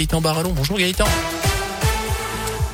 Gaëtan Barallon. Bonjour Gaëtan.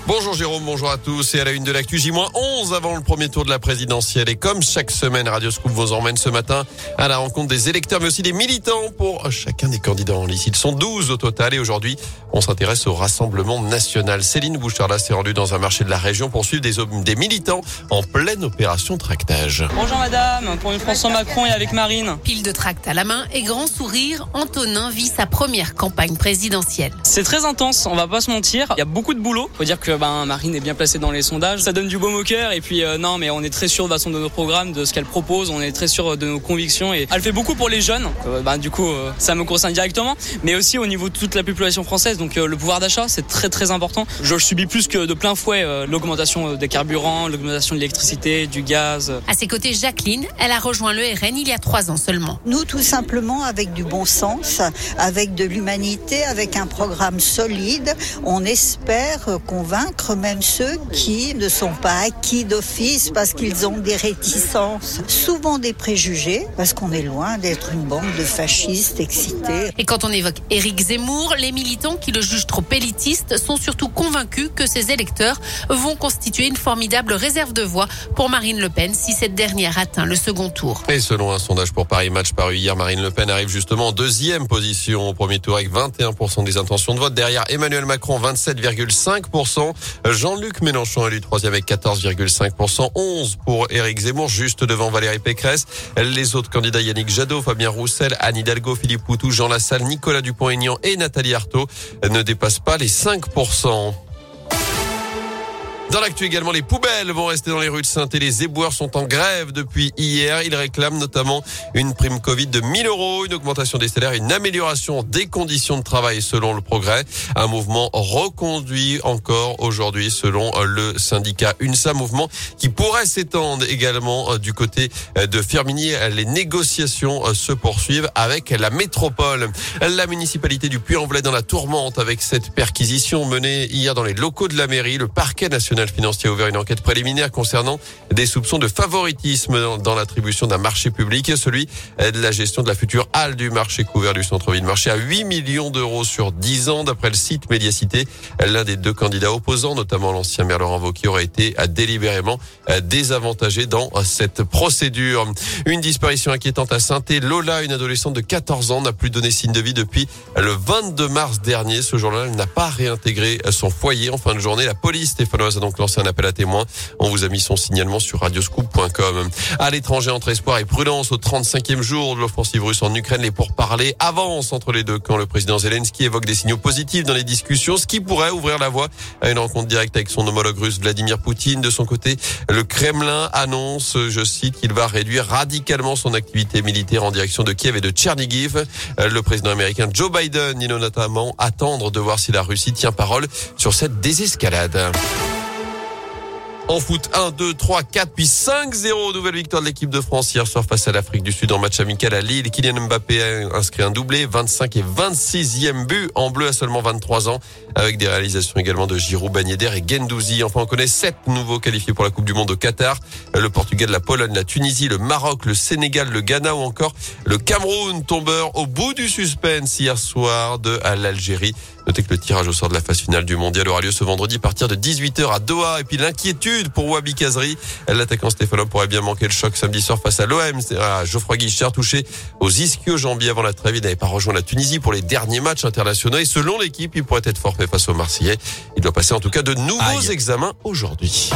Bonjour Jérôme, bonjour à tous et à la une de l'actu J-11 avant le premier tour de la présidentielle et comme chaque semaine Radio Scoop vous emmène ce matin à la rencontre des électeurs mais aussi des militants pour chacun des candidats en lice. Ils sont 12 au total et aujourd'hui on s'intéresse au Rassemblement National. Céline Boucharda s'est rendue dans un marché de la région pour suivre des, des militants en pleine opération tractage. Bonjour madame, pour une François Macron et avec Marine. Pile de tracts à la main et grand sourire, Antonin vit sa première campagne présidentielle. C'est très intense, on va pas se mentir. Il y a beaucoup de boulot. Faut dire que ben, Marine est bien placée dans les sondages. Ça donne du baume au cœur. Et puis, euh, non, mais on est très sûr de façon de nos programmes, de ce qu'elle propose. On est très sûr de nos convictions. Et elle fait beaucoup pour les jeunes. Euh, ben, du coup, euh, ça me concerne directement. Mais aussi au niveau de toute la population française. Donc, le pouvoir d'achat, c'est très, très important. Je subis plus que de plein fouet l'augmentation des carburants, l'augmentation de l'électricité, du gaz. À ses côtés, Jacqueline, elle a rejoint le RN il y a trois ans seulement. Nous, tout simplement, avec du bon sens, avec de l'humanité, avec un programme solide, on espère convaincre même ceux qui ne sont pas acquis d'office parce qu'ils ont des réticences, souvent des préjugés, parce qu'on est loin d'être une bande de fascistes excités. Et quand on évoque Éric Zemmour, les militants qui le jugent trop élitiste sont surtout convaincus que ses électeurs vont constituer une formidable réserve de voix pour Marine Le Pen si cette dernière atteint le second tour. Et selon un sondage pour Paris Match paru hier, Marine Le Pen arrive justement en deuxième position au premier tour avec 21% des intentions de vote. Derrière Emmanuel Macron, 27,5%. Jean-Luc Mélenchon élu troisième avec 14,5%, 11 pour Éric Zemmour, juste devant Valérie Pécresse. Les autres candidats Yannick Jadot, Fabien Roussel, Anne Hidalgo, Philippe Poutou, Jean Lassalle, Nicolas Dupont-Aignan et Nathalie Arthaud ne dépassent pas les 5%. Dans l'actu également, les poubelles vont rester dans les rues de saint et Les éboueurs sont en grève depuis hier. Ils réclament notamment une prime Covid de 1000 euros, une augmentation des salaires, une amélioration des conditions de travail selon le progrès. Un mouvement reconduit encore aujourd'hui selon le syndicat UNSA. Mouvement qui pourrait s'étendre également euh, du côté euh, de Firmini. Les négociations euh, se poursuivent avec la métropole. La municipalité du Puy-en-Velay dans la tourmente avec cette perquisition menée hier dans les locaux de la mairie. Le parquet national financier a ouvert une enquête préliminaire concernant des soupçons de favoritisme dans, l'attribution d'un marché public, celui de la gestion de la future halle du marché couvert du centre-ville. Marché à 8 millions d'euros sur 10 ans, d'après le site Médiacité. L'un des deux candidats opposants, notamment l'ancien maire Laurent Wauquiez, aurait été délibérément désavantagé dans cette procédure. Une disparition inquiétante à saint Lola, une adolescente de 14 ans, n'a plus donné signe de vie depuis le 22 mars dernier. Ce jour-là, elle n'a pas réintégré son foyer en fin de journée. La police stéphanoise a donc lancé un appel à témoins. On vous a mis son signalement sur radioscoop.com. À l'étranger, entre espoir et prudence, au 35e jour de l'offensive russe en Ukraine, les pourparlers avancent entre les deux camps. Le président Zelensky évoque des signaux positifs dans les discussions, ce qui pourrait ouvrir la voie à une rencontre directe avec son homologue russe Vladimir Poutine. De son côté, le Kremlin annonce, je cite, qu'il va réduire radicalement son activité militaire en direction de Kiev et de Tchernigiv. Le président américain Joe Biden dit notamment attendre de voir si la Russie tient parole sur cette désescalade. En foot, 1, 2, 3, 4, puis 5-0. Nouvelle victoire de l'équipe de France hier soir face à l'Afrique du Sud en match amical à Lille. Kylian Mbappé a inscrit un doublé, 25 et 26e but en bleu à seulement 23 ans, avec des réalisations également de Giroud, Bagnéder et Gendouzi. Enfin, on connaît sept nouveaux qualifiés pour la Coupe du Monde au Qatar. Le Portugal, la Pologne, la Tunisie, le Maroc, le Sénégal, le Ghana ou encore le Cameroun, tombeur au bout du suspense hier soir de l'Algérie. Notez que le tirage au sort de la phase finale du mondial aura lieu ce vendredi à partir de 18h à Doha. Et puis l'inquiétude pour Wabi Kazri. L'attaquant Stéphano pourrait bien manquer le choc samedi soir face à l'OM. Geoffroy Guichard touché aux ischio-jambiers avant la trêve. Il n'avait pas rejoint la Tunisie pour les derniers matchs internationaux. Et selon l'équipe, il pourrait être forfait face aux Marseillais. Il doit passer en tout cas de nouveaux examens aujourd'hui.